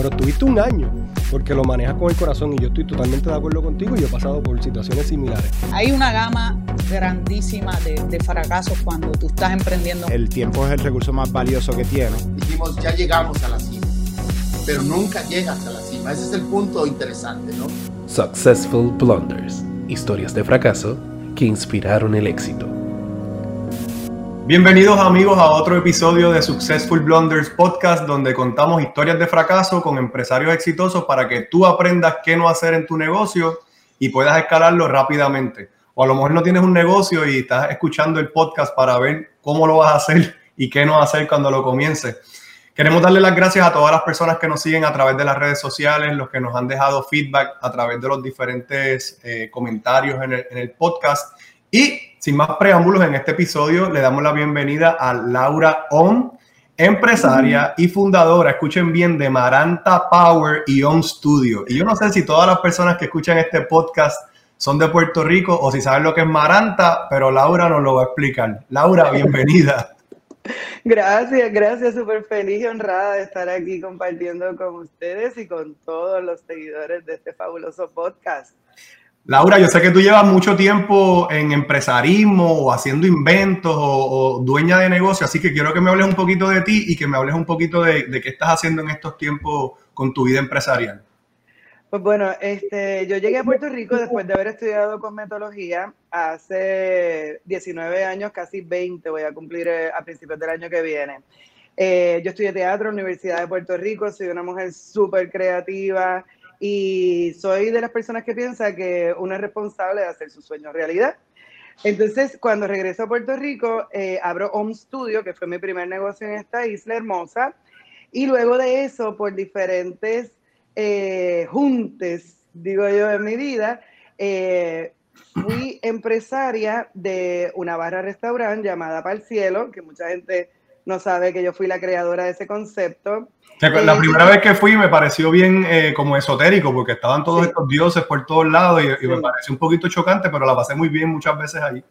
pero tuviste un año porque lo manejas con el corazón y yo estoy totalmente de acuerdo contigo y yo he pasado por situaciones similares. Hay una gama grandísima de, de fracasos cuando tú estás emprendiendo. El tiempo es el recurso más valioso que tienes. Dijimos, ya llegamos a la cima, pero nunca llegas a la cima. Ese es el punto interesante, ¿no? Successful Blunders, historias de fracaso que inspiraron el éxito. Bienvenidos amigos a otro episodio de Successful Blunders Podcast donde contamos historias de fracaso con empresarios exitosos para que tú aprendas qué no hacer en tu negocio y puedas escalarlo rápidamente. O a lo mejor no tienes un negocio y estás escuchando el podcast para ver cómo lo vas a hacer y qué no hacer cuando lo comiences. Queremos darle las gracias a todas las personas que nos siguen a través de las redes sociales, los que nos han dejado feedback a través de los diferentes eh, comentarios en el, en el podcast. Y sin más preámbulos, en este episodio le damos la bienvenida a Laura On, empresaria y fundadora, escuchen bien, de Maranta Power y On Studio. Y yo no sé si todas las personas que escuchan este podcast son de Puerto Rico o si saben lo que es Maranta, pero Laura nos lo va a explicar. Laura, bienvenida. Gracias, gracias, súper feliz y honrada de estar aquí compartiendo con ustedes y con todos los seguidores de este fabuloso podcast. Laura, yo sé que tú llevas mucho tiempo en empresarismo o haciendo inventos o, dueña de negocio, así que quiero que me hables un poquito de ti y que me hables un poquito de, de qué estás haciendo en estos tiempos con tu vida empresarial. Pues bueno, este, yo llegué a Puerto Rico después de haber estudiado cosmetología hace 19 años, casi 20 voy a cumplir eh, a principios del año que viene. Eh, yo estudié teatro en la Universidad de Puerto Rico, soy una mujer súper creativa, y soy de las personas que piensa que uno es responsable de hacer su sueño realidad. Entonces, cuando regreso a Puerto Rico, eh, abro Home Studio, que fue mi primer negocio en esta isla hermosa, y luego de eso, por diferentes eh, juntes, digo yo, en mi vida, eh, fui empresaria de una barra restaurante llamada Pal Cielo, que mucha gente no sabe que yo fui la creadora de ese concepto. La primera vez que fui me pareció bien eh, como esotérico, porque estaban todos sí. estos dioses por todos lados y, y sí. me pareció un poquito chocante, pero la pasé muy bien muchas veces ahí.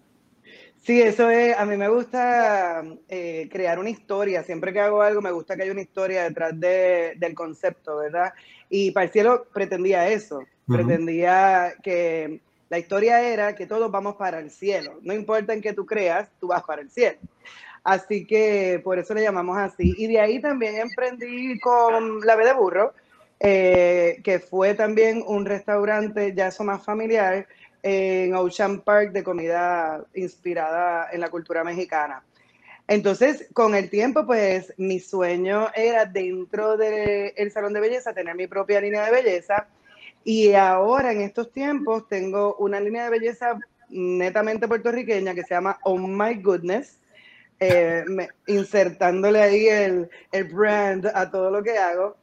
Sí, eso es, a mí me gusta eh, crear una historia, siempre que hago algo me gusta que haya una historia detrás de, del concepto, ¿verdad? Y para el cielo pretendía eso, uh -huh. pretendía que la historia era que todos vamos para el cielo, no importa en qué tú creas, tú vas para el cielo. Así que por eso le llamamos así. Y de ahí también emprendí con La B de Burro, eh, que fue también un restaurante ya eso más familiar en Ocean Park de comida inspirada en la cultura mexicana. Entonces, con el tiempo, pues mi sueño era dentro del de salón de belleza tener mi propia línea de belleza. Y ahora, en estos tiempos, tengo una línea de belleza netamente puertorriqueña que se llama Oh My Goodness, eh, me, insertándole ahí el, el, brand a todo lo que hago.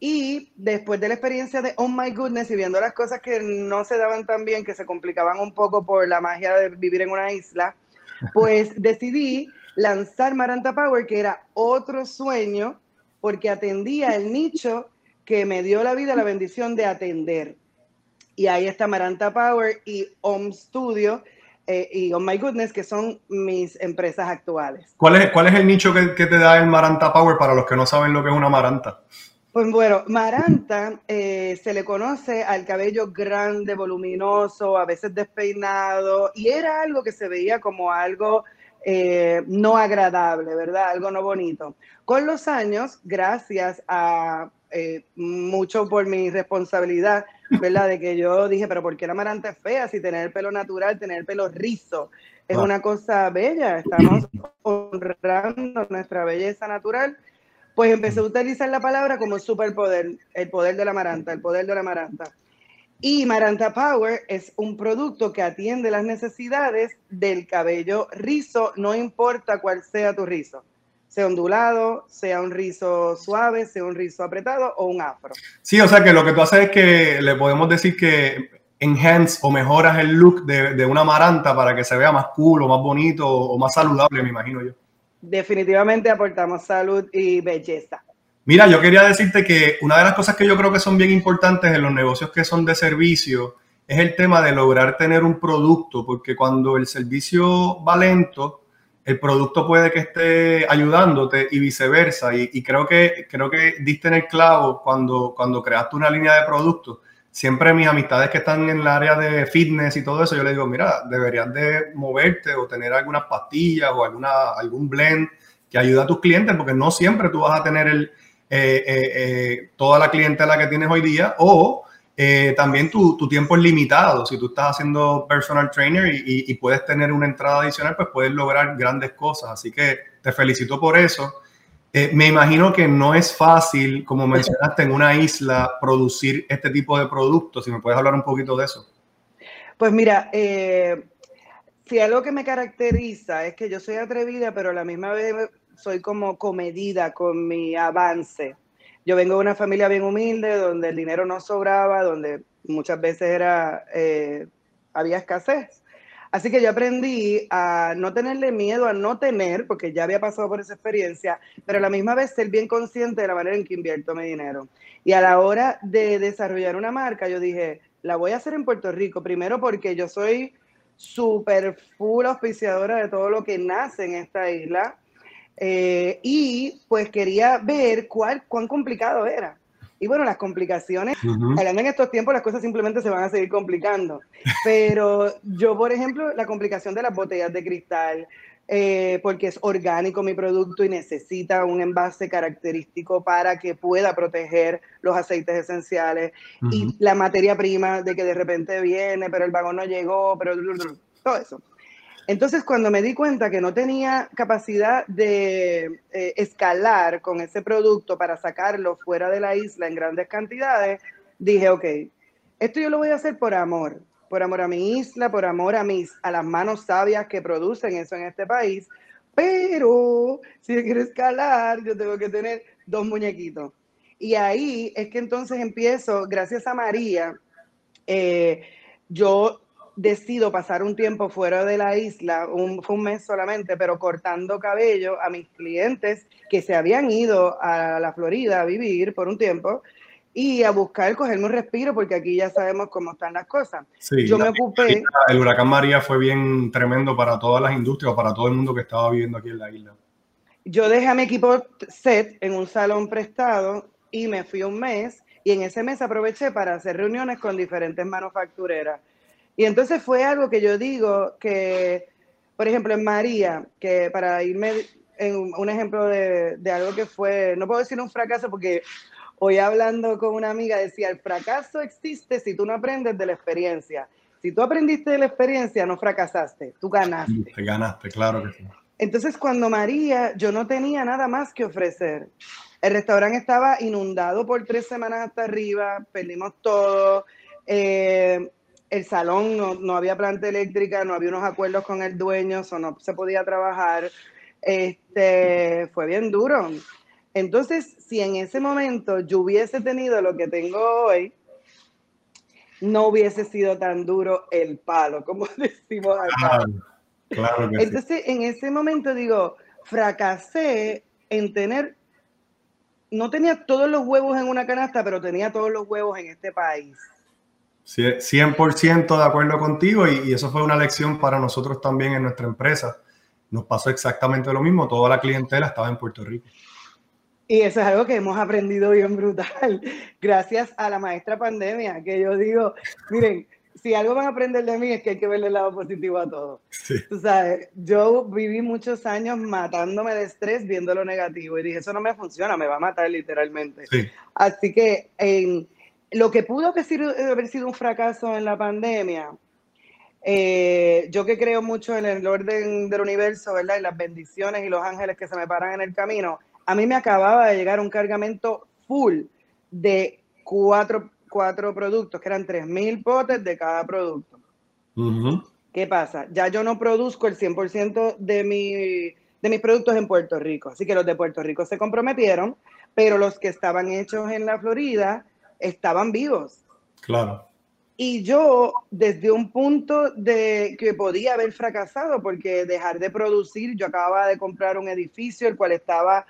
Y después de la experiencia de Oh My Goodness y viendo las cosas que no se daban tan bien, que se complicaban un poco por la magia de vivir en una isla, pues decidí lanzar Maranta Power, que era otro sueño, porque atendía el nicho que me dio la vida, la bendición de atender. Y ahí está Maranta Power y Home Studio, eh, y Oh My Goodness, que son mis empresas actuales. ¿Cuál es, cuál es el nicho que, que, te da el Maranta Power para los que no saben lo que es una Maranta? Pues bueno, Maranta eh, se le conoce al cabello grande, voluminoso, a veces despeinado, y era algo que se veía como algo eh, no agradable, ¿verdad? Algo no bonito. Con los años, gracias a eh, mucho por mi responsabilidad, ¿verdad? De que yo dije, pero ¿por qué la maranta es fea? Si tener el pelo natural, tener el pelo rizo, es ah. una cosa bella. Estamos honrando nuestra belleza natural. Pues empecé a utilizar la palabra como superpoder, el poder de la maranta, el poder de la maranta. Y Maranta Power es un producto que atiende las necesidades del cabello rizo, no importa cuál sea tu rizo sea ondulado, sea un rizo suave, sea un rizo apretado o un afro. Sí, o sea que lo que tú haces es que le podemos decir que enhance o mejoras el look de, de una maranta para que se vea más cool o más bonito o más saludable, me imagino yo. Definitivamente aportamos salud y belleza. Mira, yo quería decirte que una de las cosas que yo creo que son bien importantes en los negocios que son de servicio es el tema de lograr tener un producto, porque cuando el servicio va lento, el producto puede que esté ayudándote y viceversa. Y, creo, que, creo que diste en el clavo cuando, cuando creaste una línea de productos. Siempre mis amistades que están en el área de fitness y todo eso, yo les digo, mira, deberías de moverte o tener algunas pastillas o alguna, algún blend que ayude a tus clientes, porque no siempre tú vas a tener eh, eh, eh, toda la clientela que tienes hoy día o eh, también tu, tu, tiempo es limitado. Si tú estás haciendo personal trainer y, puedes tener una entrada adicional, pues puedes lograr grandes cosas. Así que te felicito por eso. Eh, me imagino que no es fácil, como mencionaste, en una isla producir este tipo de productos. Si me puedes hablar un poquito de eso. Pues mira, eh, si algo que me caracteriza es que yo soy atrevida, pero a la misma vez soy como comedida con mi avance. Yo vengo de una familia bien humilde, donde el dinero no sobraba, donde muchas veces era, eh, había escasez. Así que yo aprendí a no tenerle miedo a no tener, porque ya había pasado por esa experiencia, pero a la misma vez ser bien consciente de la manera en que invierto mi dinero. Y a la hora de desarrollar una marca, yo dije, la voy a hacer en Puerto Rico, primero porque yo soy súper full auspiciadora de todo lo que nace en esta isla. Eh, y pues quería ver cuál, cuán complicado era. Y bueno, las complicaciones, hablando en estos tiempos, las cosas simplemente se van a seguir complicando. Pero yo, por ejemplo, la complicación de las botellas de cristal, eh, porque es orgánico mi producto y necesita un envase característico para que pueda proteger los aceites esenciales y la materia prima de que de repente viene, pero el vagón no llegó, pero todo eso. Entonces, cuando me di cuenta que no tenía capacidad de eh, escalar con ese producto para sacarlo fuera de la isla en grandes cantidades, dije, ok, esto yo lo voy a hacer por amor, por amor a mi isla, por amor a mis, a las manos sabias que producen eso en este país. Pero si yo quiero escalar, yo tengo que tener dos muñequitos. Y ahí es que entonces empiezo, gracias a María, eh, yo decido pasar un tiempo fuera de la isla, un, fue un mes solamente, pero cortando cabello a mis clientes que se habían ido a la Florida a vivir por un tiempo y a buscar cogerme un respiro porque aquí ya sabemos cómo están las cosas. Yo me ocupé. El huracán María fue bien tremendo para todas las industrias, para todo el mundo que estaba viviendo aquí en la isla. Yo dejé a mi equipo set en un salón prestado y me fui un mes y en ese mes aproveché para hacer reuniones con diferentes manufactureras y entonces fue algo que yo digo que, por ejemplo, en María, que para irme en un ejemplo de, de algo que fue, no puedo decir un fracaso porque hoy hablando con una amiga decía, el fracaso existe si tú no aprendes de la experiencia. Si tú aprendiste de la experiencia, no fracasaste, tú ganaste. Te ganaste, claro que sí. Entonces, cuando María, yo no tenía nada más que ofrecer. El restaurante estaba inundado por tres semanas hasta arriba, perdimos todo. Eh, el salón no, no, había planta eléctrica, no había unos acuerdos con el dueño, o no se podía trabajar. Este, fue bien duro. Entonces, si en ese momento yo hubiese tenido lo que tengo hoy, no hubiese sido tan duro el palo, como decimos acá. Claro, Entonces, en ese momento digo, fracasé en tener, no tenía todos los huevos en una canasta, pero tenía todos los huevos en este país. 100% de acuerdo contigo y, eso fue una lección para nosotros también en nuestra empresa. Nos pasó exactamente lo mismo, toda la clientela estaba en Puerto Rico. Y eso es algo que hemos aprendido bien brutal, gracias a la maestra pandemia, que yo digo, miren, si algo van a aprender de mí es que hay que verle el lado positivo a todo. Tú sabes, yo viví muchos años matándome de estrés viendo lo negativo y dije, eso no me funciona, me va a matar literalmente. Así que en lo que pudo haber sido, un fracaso en la pandemia, eh, yo que creo mucho en el orden del universo, ¿verdad? Y las bendiciones y los ángeles que se me paran en el camino, a mí me acababa de llegar un cargamento full de cuatro, cuatro productos, que eran 3.000 potes de cada producto. ¿Qué pasa? Ya yo no produzco el 100% de, mi, de mis productos en Puerto Rico, así que los de Puerto Rico se comprometieron, pero los que estaban hechos en la Florida estaban vivos. Claro. Y yo, desde un punto de que podía haber fracasado, porque dejar de producir, yo acababa de comprar un edificio, el cual estaba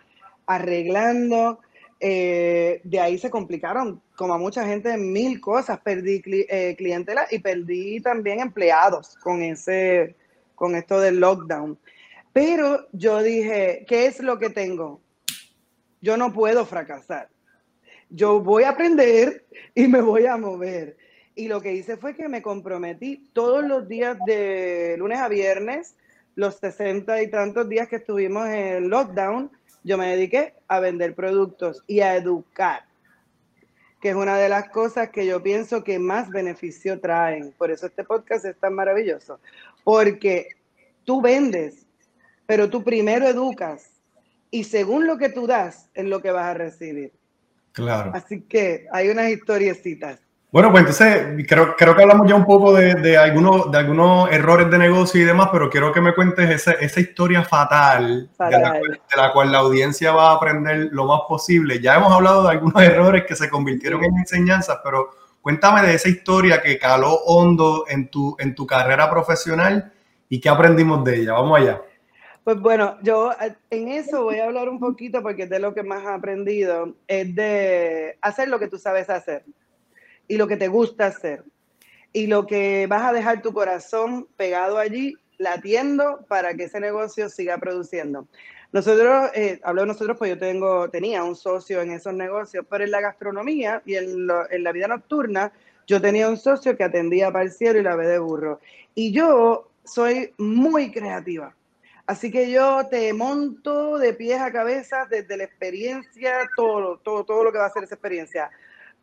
arreglando, eh, de ahí se complicaron, como a mucha gente, mil cosas. Perdí eh, clientela y perdí también empleados con, ese, con esto del lockdown. Pero yo dije, ¿qué es lo que tengo? Yo no puedo fracasar. Yo voy a aprender y me voy a mover. Y lo que hice fue que me comprometí todos los días de lunes a viernes, los 60 y tantos días que estuvimos en lockdown, yo me dediqué a vender productos y a educar, que es una de las cosas que yo pienso que más beneficio traen. Por eso este podcast es tan maravilloso, porque tú vendes, pero tú primero educas y según lo que tú das es lo que vas a recibir. Claro. Así que hay unas historiecitas. Bueno, pues entonces creo, creo que hablamos ya un poco de, de, algunos, de algunos errores de negocio y demás, pero quiero que me cuentes esa, esa historia fatal, Fatal. De, la cual, de la cual la audiencia va a aprender lo más posible. Ya hemos hablado de algunos errores que se convirtieron en enseñanzas, pero cuéntame de esa historia que caló hondo en tu, en tu carrera profesional y qué aprendimos de ella. Vamos allá. Pues bueno, yo eh, en eso voy a hablar un poquito porque es de lo que más he aprendido, es de hacer lo que tú sabes hacer y lo que te gusta hacer y lo que vas a dejar tu corazón pegado allí, latiendo para que ese negocio siga produciendo. Nosotros, eh, hablo de nosotros, pues yo tengo, tenía un socio en esos negocios, pero en la gastronomía y en, lo, en la vida nocturna, yo tenía un socio que atendía parciero y la ve de burro. Y yo soy muy creativa. Así que yo te monto de pies a cabeza desde la experiencia, todo, todo, todo lo que va a ser esa experiencia.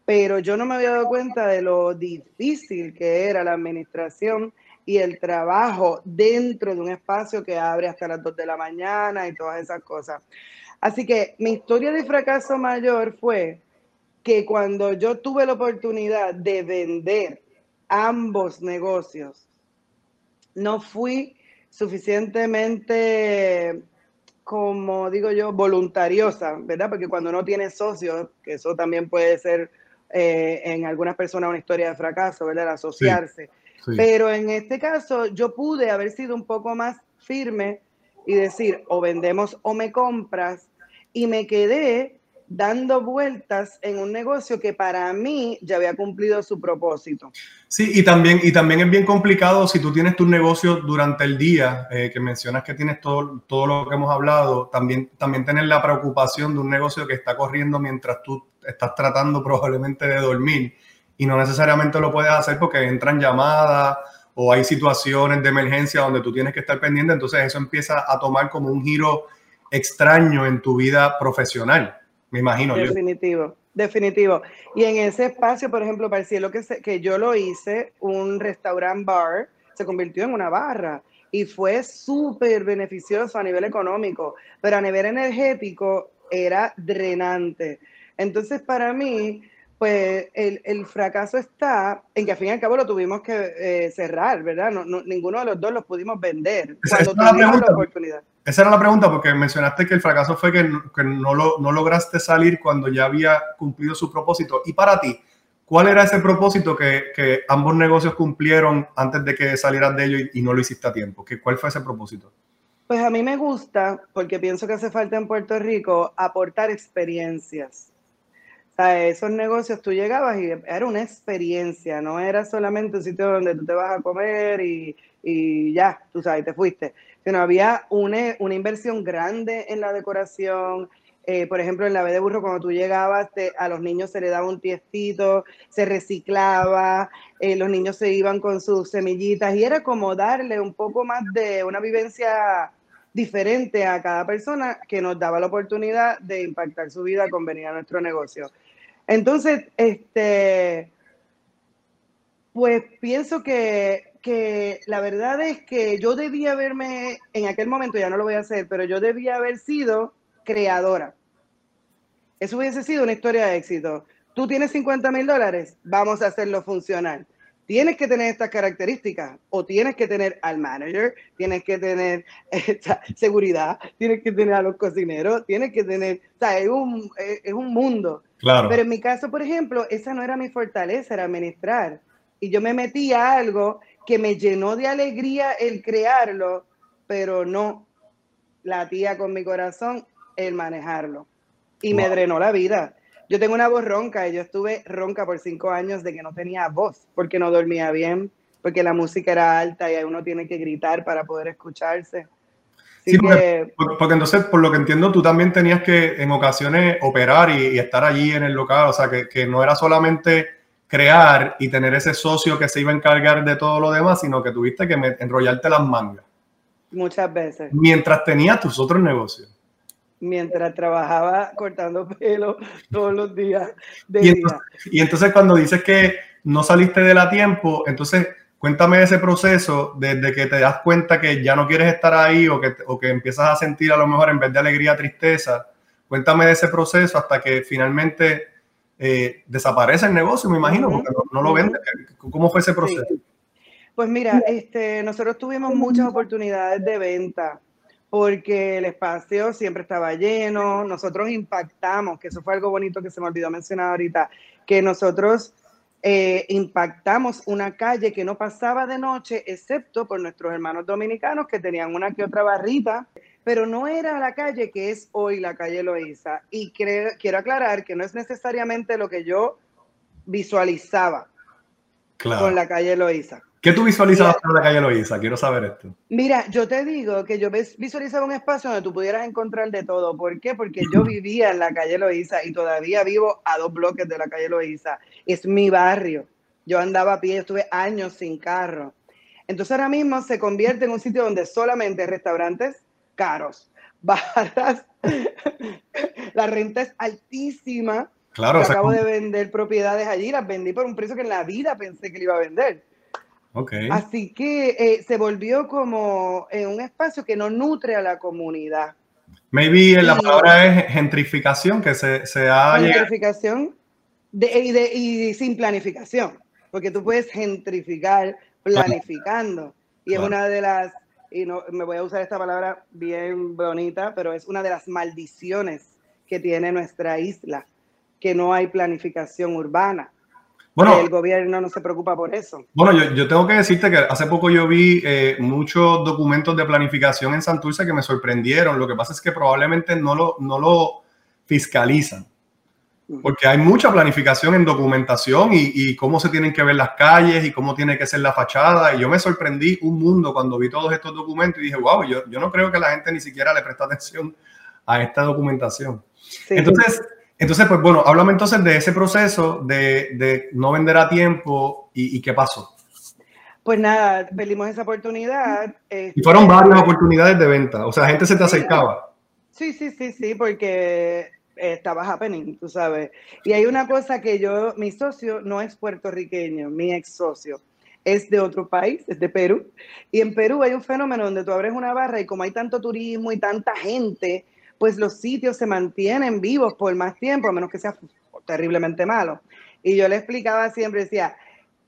Pero yo no me había dado cuenta de lo difícil que era la administración y el trabajo dentro de un espacio que abre hasta las 2 de la mañana y todas esas cosas. Así que mi historia de fracaso mayor fue que cuando yo tuve la oportunidad de vender ambos negocios, no fui suficientemente, como digo yo, voluntariosa, ¿verdad? Porque cuando no tiene socios, que eso también puede ser eh, en algunas personas una historia de fracaso, ¿verdad? El asociarse. Sí, sí. Pero en este caso yo pude haber sido un poco más firme y decir, o vendemos o me compras, y me quedé dando vueltas en un negocio que para mí ya había cumplido su propósito. Sí, y también, y también es bien complicado si tú tienes tu negocio durante el día, eh, que mencionas que tienes todo, todo lo que hemos hablado, también, también tener la preocupación de un negocio que está corriendo mientras tú estás tratando probablemente de dormir. Y no necesariamente lo puedes hacer porque entran llamadas o hay situaciones de emergencia donde tú tienes que estar pendiente, entonces eso empieza a tomar como un giro extraño en tu vida profesional, me imagino. Definitivo, yo. definitivo. Y en ese espacio, por ejemplo, para el cielo que, se, que yo lo hice, un restaurant bar se convirtió en una barra y fue súper beneficioso a nivel económico, pero a nivel energético era drenante. Entonces, para mí, pues el, el, fracaso está en que al fin y al cabo lo tuvimos que eh, cerrar, ¿verdad? No, no, ninguno de los dos los pudimos vender cuando tuvimos la, la oportunidad. Esa era la pregunta, porque mencionaste que el fracaso fue que, que no, lo, no, lograste salir cuando ya había cumplido su propósito. Y para ti, ¿cuál era ese propósito que, que ambos negocios cumplieron antes de que salieras de ello y, y no lo hiciste a tiempo? ¿Qué, ¿Cuál fue ese propósito? Pues a mí me gusta, porque pienso que hace falta en Puerto Rico, aportar experiencias. O sea, esos negocios tú llegabas y era una experiencia, no era solamente un sitio donde tú te vas a comer y, y ya, tú sabes, te fuiste, sino había una, una inversión grande en la decoración. Eh, por ejemplo, en la B de Burro, cuando tú llegabas, a los niños se les daba un tiestito, se reciclaba, eh, los niños se iban con sus semillitas y era como darle un poco más de una vivencia diferente a cada persona que nos daba la oportunidad de impactar su vida con venir a nuestro negocio. Entonces, este, pues pienso que, que, la verdad es que yo debía haberme, en aquel momento ya no lo voy a hacer, pero yo debía haber sido creadora. Eso hubiese sido una historia de éxito. Tú tienes 50 mil dólares, vamos a hacerlo funcionar. Tienes que tener estas características o tienes que tener al manager, tienes que tener esta seguridad, tienes que tener a los cocineros, tienes que tener, o sea, es un, es un mundo. Claro. Pero en mi caso, por ejemplo, esa no era mi fortaleza, era administrar. Y yo me metí a algo que me llenó de alegría el crearlo, pero no latía con mi corazón el manejarlo. Y wow. me drenó la vida. Yo tengo una voz ronca y yo estuve ronca por cinco años de que no tenía voz, porque no dormía bien, porque la música era alta y uno tiene que gritar para poder escucharse. Sí, porque, que por- porque entonces, por lo que entiendo, tú también tenías que en ocasiones operar y, y estar allí en el local, o sea, que, que no era solamente crear y tener ese socio que se iba a encargar de todo lo demás, sino que tuviste que enrollarte las mangas muchas veces, mientras tenías tus otros negocios. mientras trabajaba cortando pelo todos los días de Y día. entonces, y entonces cuando dices que no saliste de la tiempo, entonces cuéntame ese proceso desde que te das cuenta que ya no quieres estar ahí o que, o que empiezas a sentir a lo mejor en vez de alegría, tristeza. Cuéntame de ese proceso hasta que finalmente eh, desaparece el negocio, me imagino, porque no, no lo ujú. vendes. ¿Cómo fue ese proceso? Pues mira, este, nosotros tuvimos muchas oportunidades de venta porque el espacio siempre estaba lleno, nosotros impactamos, que eso fue algo bonito que se me olvidó mencionar ahorita, que nosotros eh, impactamos una calle que no pasaba de noche, excepto por nuestros hermanos dominicanos que tenían una que otra barrita, pero no era la calle que es hoy la calle Loíza. Y cre- quiero aclarar que no es necesariamente lo que yo visualizaba Claro. con la calle Loíza. ¿Qué tú visualizabas en la calle Loíza? Quiero saber esto. Mira, yo te digo que yo visualizaba un espacio donde tú pudieras encontrar de todo. ¿Por qué? Porque yo vivía en la calle Loíza y todavía vivo a dos bloques de la calle Loíza. Es mi barrio. Yo andaba a pie, estuve años sin carro. Entonces ahora mismo se convierte en un sitio donde solamente restaurantes caros, barras, la renta es altísima. Claro, Yo acabo de vender propiedades allí, las vendí por un precio que en la vida pensé que le iba a vender. ok. Así que eh, se volvió como eh, un espacio que no nutre a la comunidad. Maybe la y- palabra es gentrificación, que se, se ha. Gentrificación de- y, de- y sin planificación, porque tú puedes gentrificar planificando. Y Claro. es una de las, y no me voy a usar esta palabra bien bonita, pero es una de las maldiciones que tiene nuestra isla, que no hay planificación urbana. Bueno, el gobierno no se preocupa por eso. Bueno, yo, yo tengo que decirte que hace poco yo vi eh, muchos documentos de planificación en Santurce que me sorprendieron. Lo que pasa es que probablemente no lo, no lo fiscalizan. Porque hay mucha planificación en documentación y, y cómo se tienen que ver las calles y cómo tiene que ser la fachada. Y yo me sorprendí un mundo cuando vi todos estos documentos y dije, wow, yo, yo no creo que la gente ni siquiera le presta atención a esta documentación. Sí. Entonces, entonces, pues bueno, háblame entonces de ese proceso de, de no vender a tiempo y, y qué pasó. Pues nada, perdimos esa oportunidad. Y fueron este, varias oportunidades de venta, o sea, gente se te acercaba. Sí, sí, sí, sí, porque estaba happening, tú sabes. Y hay una cosa que yo, mi socio no es puertorriqueño, mi ex socio es de otro país, es de Perú. Y en Perú hay un fenómeno donde tú abres una barra y como hay tanto turismo y tanta gente, pues los sitios se mantienen vivos por más tiempo, a menos que sea terriblemente malo. Y yo le explicaba siempre, decía,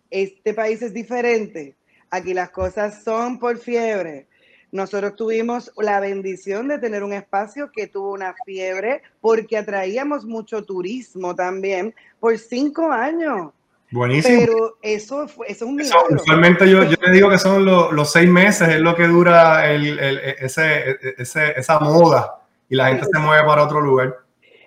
este país es diferente, aquí las cosas son por fiebre. Nosotros tuvimos la bendición de tener un espacio que tuvo una fiebre porque atraíamos mucho turismo también por cinco años. Buenísimo. Pero eso, fue, eso es un Eso, milagro. usualmente yo, yo te digo que son los, los seis meses, es lo que dura el, el- ese, ese- esa moda y la gente se mueve para otro lugar.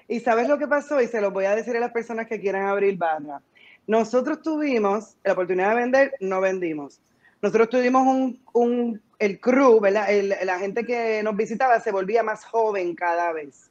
Y sabes lo que pasó, y se lo voy a decir a las personas que quieran abrir barra. Nosotros tuvimos la oportunidad de vender, no vendimos. Nosotros tuvimos un, un el crew. El- la gente que nos visitaba se volvía más joven cada vez.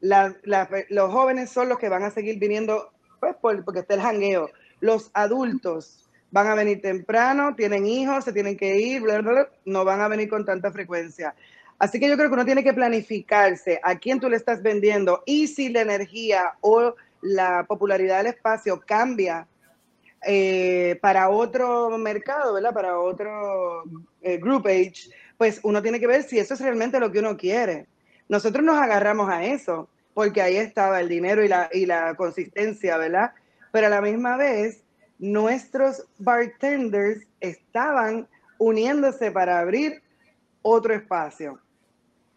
Los jóvenes son los que van a seguir viniendo, pues, por- porque está el jangueo. Los adultos van a venir temprano, tienen hijos, se tienen que ir, bla, bla, bla, no van a venir con tanta frecuencia. Así que yo creo que uno tiene que planificarse a quién tú le estás vendiendo y si la energía o la popularidad del espacio cambia eh, para otro mercado, ¿verdad? Para otro eh, group age, pues uno tiene que ver si eso es realmente lo que uno quiere. Nosotros nos agarramos a eso, porque ahí estaba el dinero y la, y la consistencia, ¿verdad? Pero a la misma vez, nuestros bartenders estaban uniéndose para abrir otro espacio.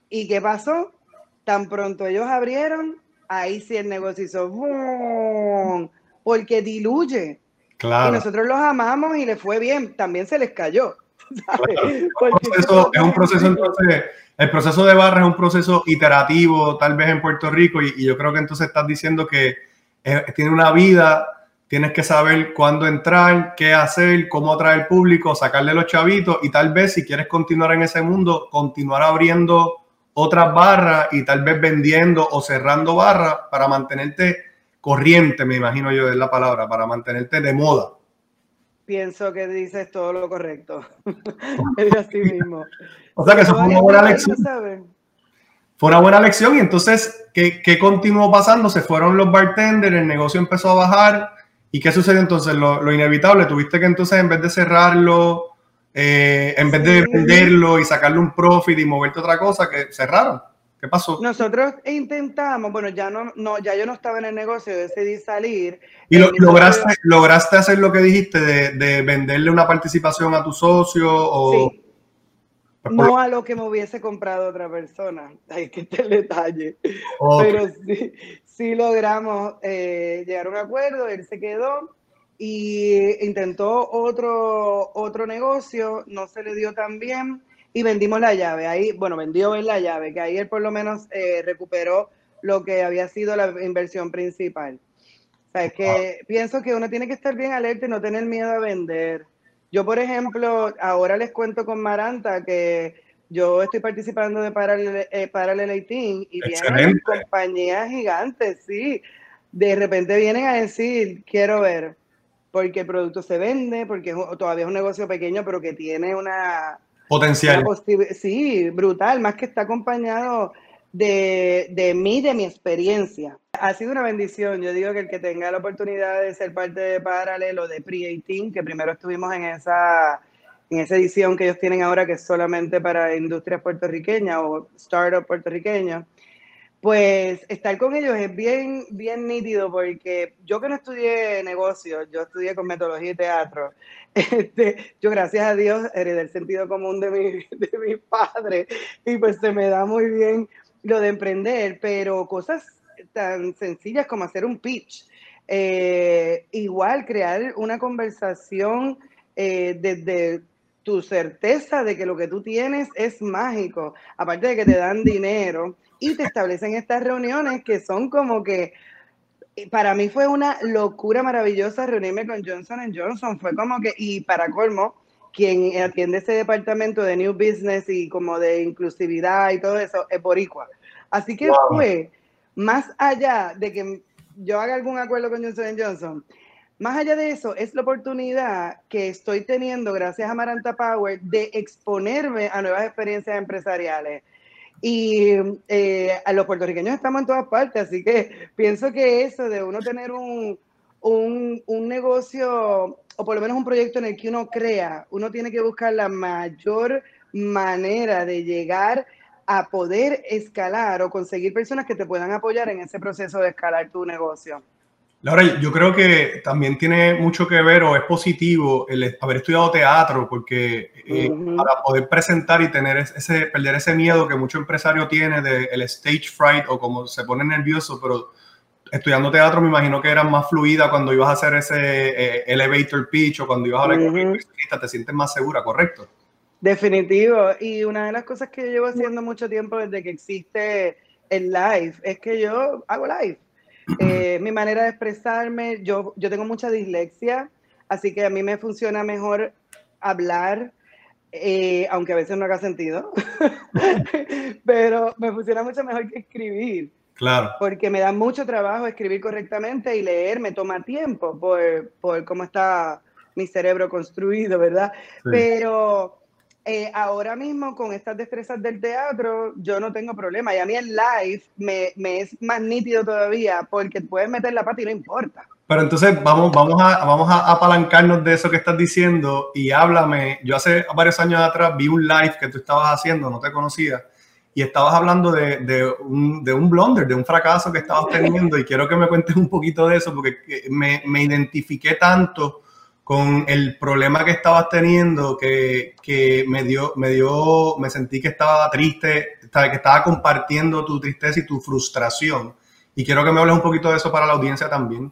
¿Y qué pasó? Tan pronto ellos abrieron, ahí sí el negocio hizo ¡boom! porque diluye. Y nosotros los amamos y les fue bien, también se les cayó. ¿sabes? Claro. Es un proceso- es un proceso entonces, el proceso de barra es un proceso iterativo tal vez en Puerto Rico y, y yo creo que entonces estás diciendo que eh, tiene una vida tienes que saber cuándo entrar, qué hacer, cómo atraer público, sacarle los chavitos y tal vez si quieres continuar en ese mundo, continuar abriendo otras barras y tal vez vendiendo o cerrando barras para mantenerte corriente, me imagino yo es la palabra, para mantenerte de moda. Pienso que dices todo lo correcto. es así mismo. O sea que eso fue una buena lección. Fue una buena lección y entonces, ¿qué, ¿qué, continuó pasando? Se fueron los bartenders, el negocio empezó a bajar. ¿Y qué sucedió entonces? Lo, lo inevitable, tuviste que entonces en vez de cerrarlo, eh, en vez de venderlo y sacarle un profit y moverte otra cosa, que cerraron. ¿Qué pasó? Nosotros intentamos, bueno, ya no, no, ya yo no estaba en el negocio, decidí salir. ¿Y lo, lograste, lograste hacer lo que dijiste de, de, venderle una participación a tu socio? O... Sí. Pues no a lo que me hubiese comprado otra persona. Hay que el detalle. Pero sí, sí logramos eh, llegar a un acuerdo, él se quedó y intentó otro, otro negocio, no se le dio tan bien y vendimos la llave. Ahí, bueno, vendió en la llave, que ahí él por lo menos eh, recuperó lo que había sido la inversión principal. O sea, es que pienso que uno tiene que estar bien alerta y no tener miedo a vender. Yo, por ejemplo, ahora les cuento con Maranta que yo estoy participando de Parallel, eh, Parallel 18 y vienen compañías gigantes, sí. De repente vienen a decir, quiero ver, porque el producto se vende, porque todavía es un negocio pequeño, pero que tiene una... Potencial. sí, brutal, más que está acompañado de, de mí, de mi experiencia. Ha sido una bendición. Yo digo que el que tenga la oportunidad de ser parte de Paralelo, de Pre-18, que primero estuvimos en esa, en esa edición que ellos tienen ahora, que es solamente para industrias puertorriqueñas o startup puertorriqueños, pues estar con ellos es bien, bien nítido porque yo que no estudié negocios, yo estudié con metodología y teatro. Este, yo gracias a Dios heredé el sentido común de mi, de mi padre y pues se me da muy bien lo de emprender, pero cosas tan sencillas como hacer un pitch, eh, igual crear una conversación eh, desde tu certeza de que lo que tú tienes es mágico, aparte de que te dan dinero y te establecen estas reuniones que son como que para mí fue una locura maravillosa reunirme con Johnson Johnson. Fue como que, y para colmo, quien atiende ese departamento de New Business y como de inclusividad y todo eso es Boricua. Así que fue más allá de que yo haga algún acuerdo con Johnson Johnson, más allá de eso, es la oportunidad que estoy teniendo, gracias a Maranta Power, de exponerme a nuevas experiencias empresariales. Y eh, a los puertorriqueños estamos en todas partes, así que pienso que eso de uno tener un, un, un, negocio o por lo menos un proyecto en el que uno crea, uno tiene que buscar la mayor manera de llegar a poder escalar o conseguir personas que te puedan apoyar en ese proceso de escalar tu negocio. Laura, yo creo que también tiene mucho que ver o es positivo el haber estudiado teatro, porque eh, para poder presentar y tener ese, perder ese miedo que mucho empresario tiene del el stage fright o como se pone nervioso, pero estudiando teatro me imagino que era más fluida cuando ibas a hacer ese eh, elevator pitch o cuando ibas a hablar con un te sientes más segura, ¿correcto? Definitivo. Y una de las cosas que yo llevo haciendo mucho tiempo desde que existe el live es que yo hago live eh, mi manera de expresarme, yo, yo tengo mucha dislexia, así que a mí me funciona mejor hablar, eh, aunque a veces no haga sentido, pero me funciona mucho mejor que escribir. Claro. Porque me da mucho trabajo escribir correctamente y leer me toma tiempo por, por cómo está mi cerebro construido, ¿verdad? Pero eh, ahora mismo con estas destrezas del teatro, yo no tengo problema. Y a mí el live me, me, es más nítido todavía porque puedes meter la pata y no importa. Pero entonces vamos, vamos, a, vamos a apalancarnos de eso que estás diciendo y háblame. Yo hace varios años atrás vi un live que tú estabas haciendo, no te conocía, y estabas hablando de, de, un, de un blunder, de un fracaso que estabas teniendo y quiero que me cuentes un poquito de eso porque me, me identifiqué tanto con el problema que estabas teniendo, que, que, me dio, me dio, me sentí que estaba triste, que estaba compartiendo tu tristeza y tu frustración. Y quiero que me hables un poquito de eso para la audiencia también.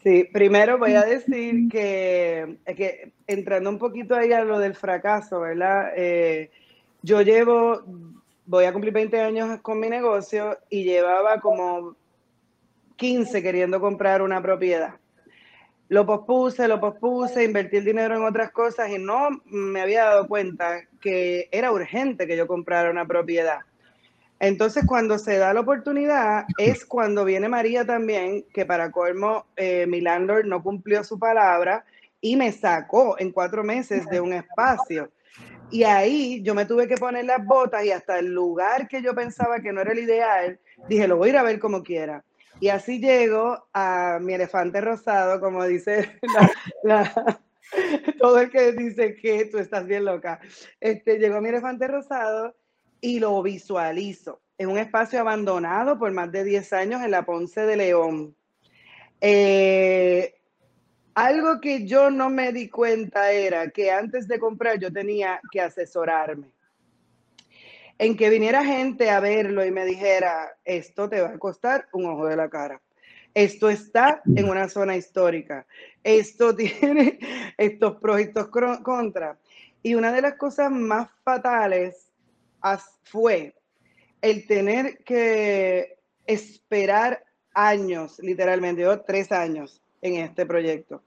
Sí, primero voy a decir que, que entrando un poquito ahí a lo del fracaso, ¿verdad? Eh, yo llevo, voy a cumplir 20 años con mi negocio y llevaba como 15 queriendo comprar una propiedad Lo pospuse, lo pospuse, invertí el dinero en otras cosas y no me había dado cuenta que era urgente que yo comprara una propiedad. Entonces, cuando se da la oportunidad, es cuando viene María también, que para colmo, eh, mi landlord no cumplió su palabra y me sacó en cuatro meses de un espacio. Y ahí yo me tuve que poner las botas y hasta el lugar que yo pensaba que no era el ideal, dije, lo voy a ir a ver como quiera. Y así llego a mi elefante rosado, como dice todo el que dice que tú estás bien loca. Este, llegó mi elefante rosado y lo visualizo en un espacio abandonado por más de 10 años en la Ponce de León. Eh, algo que yo no me di cuenta era que antes de comprar yo tenía que asesorarme. En que viniera gente a verlo y me dijera, esto te va a costar un ojo de la cara. Esto está en una zona histórica. Esto tiene estos pros y estos contras. Y una de las cosas más fatales fue el tener que esperar años, literalmente, yo tres años en este proyecto,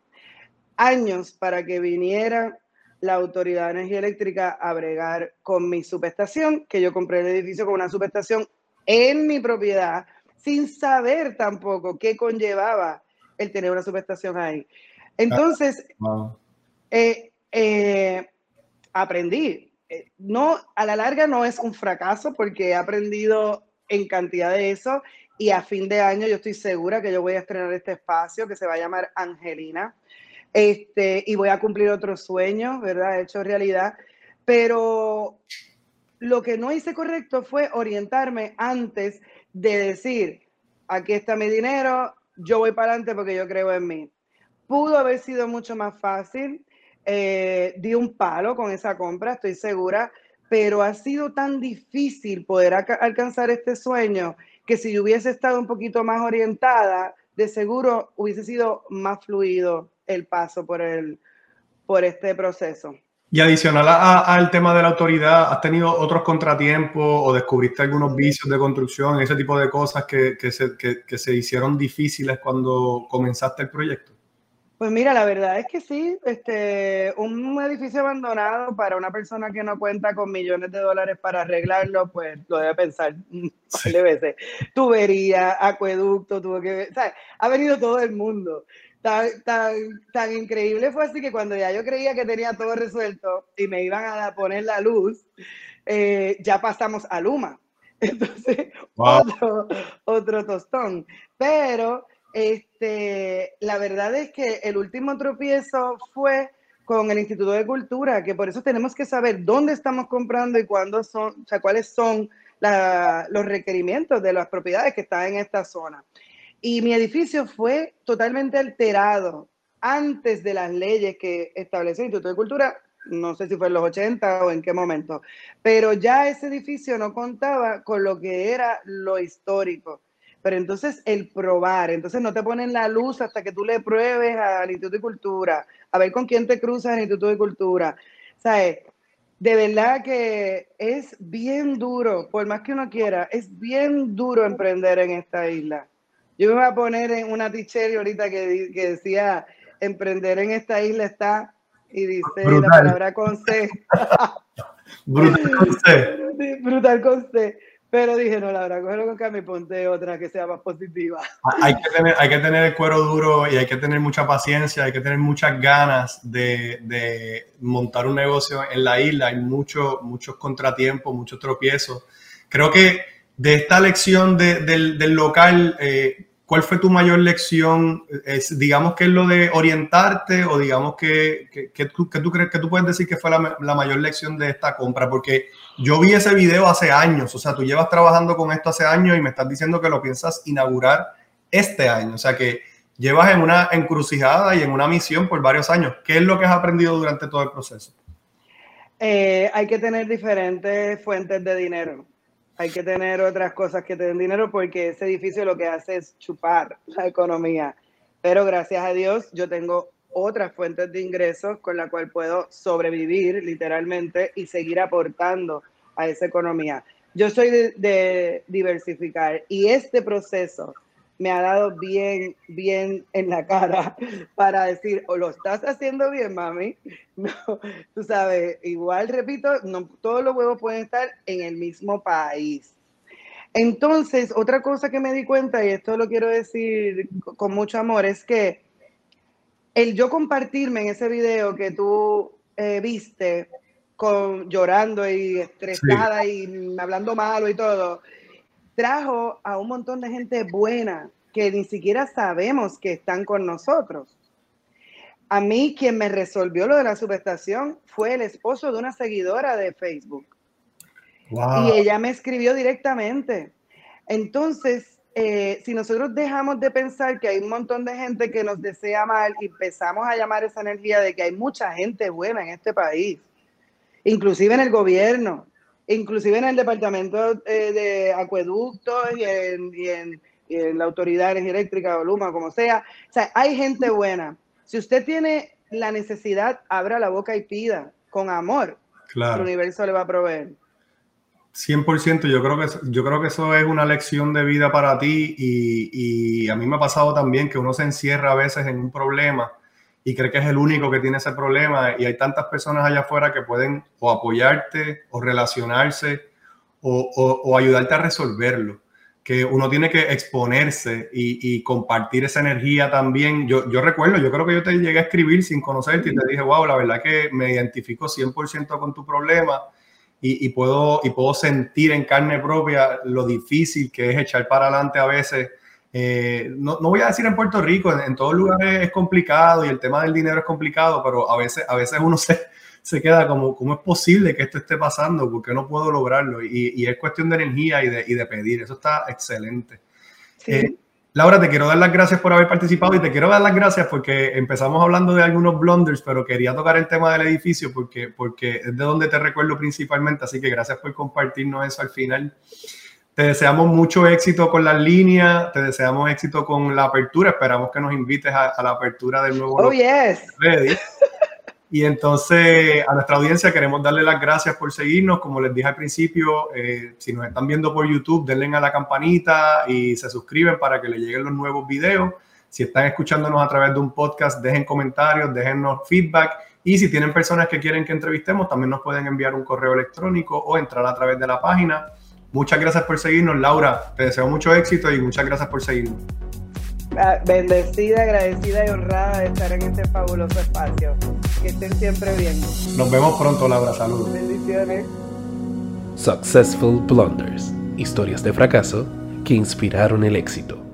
años para que viniera la Autoridad de Energía Eléctrica a bregar con mi subestación, que yo compré el edificio con una subestación en mi propiedad, sin saber tampoco qué conllevaba el tener una subestación ahí. Entonces, ah, eh, eh, aprendí, eh, no, a la larga no es un fracaso porque he aprendido en cantidad de eso y a fin de año yo estoy segura que yo voy a estrenar este espacio que se va a llamar Angelina este, y voy a cumplir otros sueños, ¿verdad? Hecho realidad. Pero lo que no hice correcto fue orientarme antes de decir, aquí está mi dinero, yo voy para adelante porque yo creo en mí. Pudo haber sido mucho más fácil eh, di un palo con esa compra, estoy segura, pero ha sido tan difícil poder alcanzar este sueño que si yo hubiese estado un poquito más orientada, de seguro hubiese sido más fluido el paso por, el, por este proceso. Y adicional al tema de la autoridad, ¿has tenido otros contratiempos o descubriste algunos vicios de construcción, ese tipo de cosas que, que, se, que se hicieron difíciles cuando comenzaste el proyecto? Pues mira, la verdad es que sí, este, un edificio abandonado para una persona que no cuenta con millones de dólares para arreglarlo, pues lo debe pensar sí. veces. Tubería, acueducto, tuvo que, ¿sabes? Ha venido todo el mundo. Tan, tan, tan increíble fue así que cuando ya yo creía que tenía todo resuelto y me iban a poner la luz, eh, ya pasamos a Luma. Entonces, otro, otro tostón. Pero este, la verdad es que el último tropiezo fue con el Instituto de Cultura, que por eso tenemos que saber dónde estamos comprando y cuándo son, o sea, cuáles son la, los requerimientos de las propiedades que están en esta zona. Y mi edificio fue totalmente alterado antes de las leyes que estableció el Instituto de Cultura, no sé si fue en los 80 o en qué momento, pero ya ese edificio no contaba con lo que era lo histórico. Pero entonces el probar, entonces no te ponen la luz hasta que tú le pruebes al Instituto de Cultura, a ver con quién te cruzas en el Instituto de Cultura. ¿Sabes? De verdad que es bien duro, por más que uno quiera, es bien duro emprender en esta isla. Yo me voy a poner en una t ahorita que, que, decía, emprender en esta isla está, y dice la palabra con C. Brutal con C. Brutal con C. Pero dije, no, la verdad, cógelo con calma y ponte otra que sea más positiva. Ah, hay que, tener, hay que tener el cuero duro y hay que tener mucha paciencia, hay que tener muchas ganas de, de montar un negocio en la isla. Hay mucho, muchos contratiempos, muchos tropiezos. Creo que de esta lección de, del, del, local, eh, ¿cuál fue tu mayor lección? Digamos que es lo de orientarte o digamos que, que, que, tú, que tú crees que tú puedes decir que fue la, la, mayor lección de esta compra, porque yo vi ese video hace años, o sea, tú llevas trabajando con esto hace años y me estás diciendo que lo piensas inaugurar este año, o sea que llevas en una encrucijada y en una misión por varios años. ¿Qué es lo que has aprendido durante todo el proceso? Eh, hay que tener diferentes fuentes de dinero hay que tener otras cosas que te den dinero porque ese edificio lo que hace es chupar la economía. Pero gracias a Dios yo tengo otras fuentes de ingresos con la cual puedo sobrevivir literalmente y seguir aportando a esa economía. Yo soy de, de diversificar y este proceso me ha dado bien, bien en la cara para decir, o lo estás haciendo bien, mami. No, tú sabes, igual repito, no todos los huevos pueden estar en el mismo país. Entonces, otra cosa que me di cuenta, y esto lo quiero decir con mucho amor, es que el yo compartirme en ese video que tú eh, viste, con llorando y estresada y hablando malo y todo, trajo a un montón de gente buena que ni siquiera sabemos que están con nosotros. A mí quien me resolvió lo de la subestación fue el esposo de una seguidora de Facebook. Y ella me escribió directamente. Entonces, eh, si nosotros dejamos de pensar que hay un montón de gente que nos desea mal y empezamos a llamar esa energía de que hay mucha gente buena en este país, inclusive en el gobierno, inclusive en el departamento eh, de acueductos y en, la autoridad eléctrica o Luma, como sea. O sea, hay gente buena. Si usted tiene la necesidad, abra la boca y pida con amor. El universo le va a proveer. 100%, yo creo, que, yo creo que eso es una lección de vida para ti y, y, a mí me ha pasado también que uno se encierra a veces en un problema y cree que es el único que tiene ese problema y hay tantas personas allá afuera que pueden o apoyarte o relacionarse o, o, ayudarte a resolverlo, que uno tiene que exponerse y, y, compartir esa energía también. Yo, yo recuerdo, yo creo que yo te llegué a escribir sin conocerte y te dije, wow, la verdad que me identifico 100% con tu problema y, y, puedo, y puedo sentir en carne propia lo difícil que es echar para adelante a veces eh, no, no, voy a decir en Puerto Rico, en, todos lugares es complicado y el tema del dinero es complicado, pero a veces, a veces uno se, se queda como, ¿cómo es posible que esto esté pasando? ¿Por qué no puedo lograrlo? Y, y es cuestión de energía y de, y de, pedir, eso está excelente. Eh, Laura, te quiero dar las gracias por haber participado y te quiero dar las gracias porque empezamos hablando de algunos blunders, pero quería tocar el tema del edificio porque, porque es de donde te recuerdo principalmente, así que gracias por compartirnos eso al final. Te deseamos mucho éxito con las líneas, te deseamos éxito con la apertura. Esperamos que nos invites a, la apertura del nuevo. Oh, yes. Y entonces a nuestra audiencia queremos darle las gracias por seguirnos. Como les dije al principio, eh, si nos están viendo por YouTube, denle a la campanita y se suscriben para que les lleguen los nuevos videos. Si están escuchándonos a través de un podcast, dejen comentarios, déjennos feedback. Y si tienen personas que quieren que entrevistemos, también nos pueden enviar un correo electrónico o entrar a través de la página Muchas gracias por seguirnos, Laura. Te deseo mucho éxito y muchas gracias por seguirnos. Ah, bendecida, agradecida y honrada de estar en este fabuloso espacio. Que estén siempre bien. Nos vemos pronto, Laura. Saludos. Bendiciones. Successful Blunders. Historias de fracaso que inspiraron el éxito.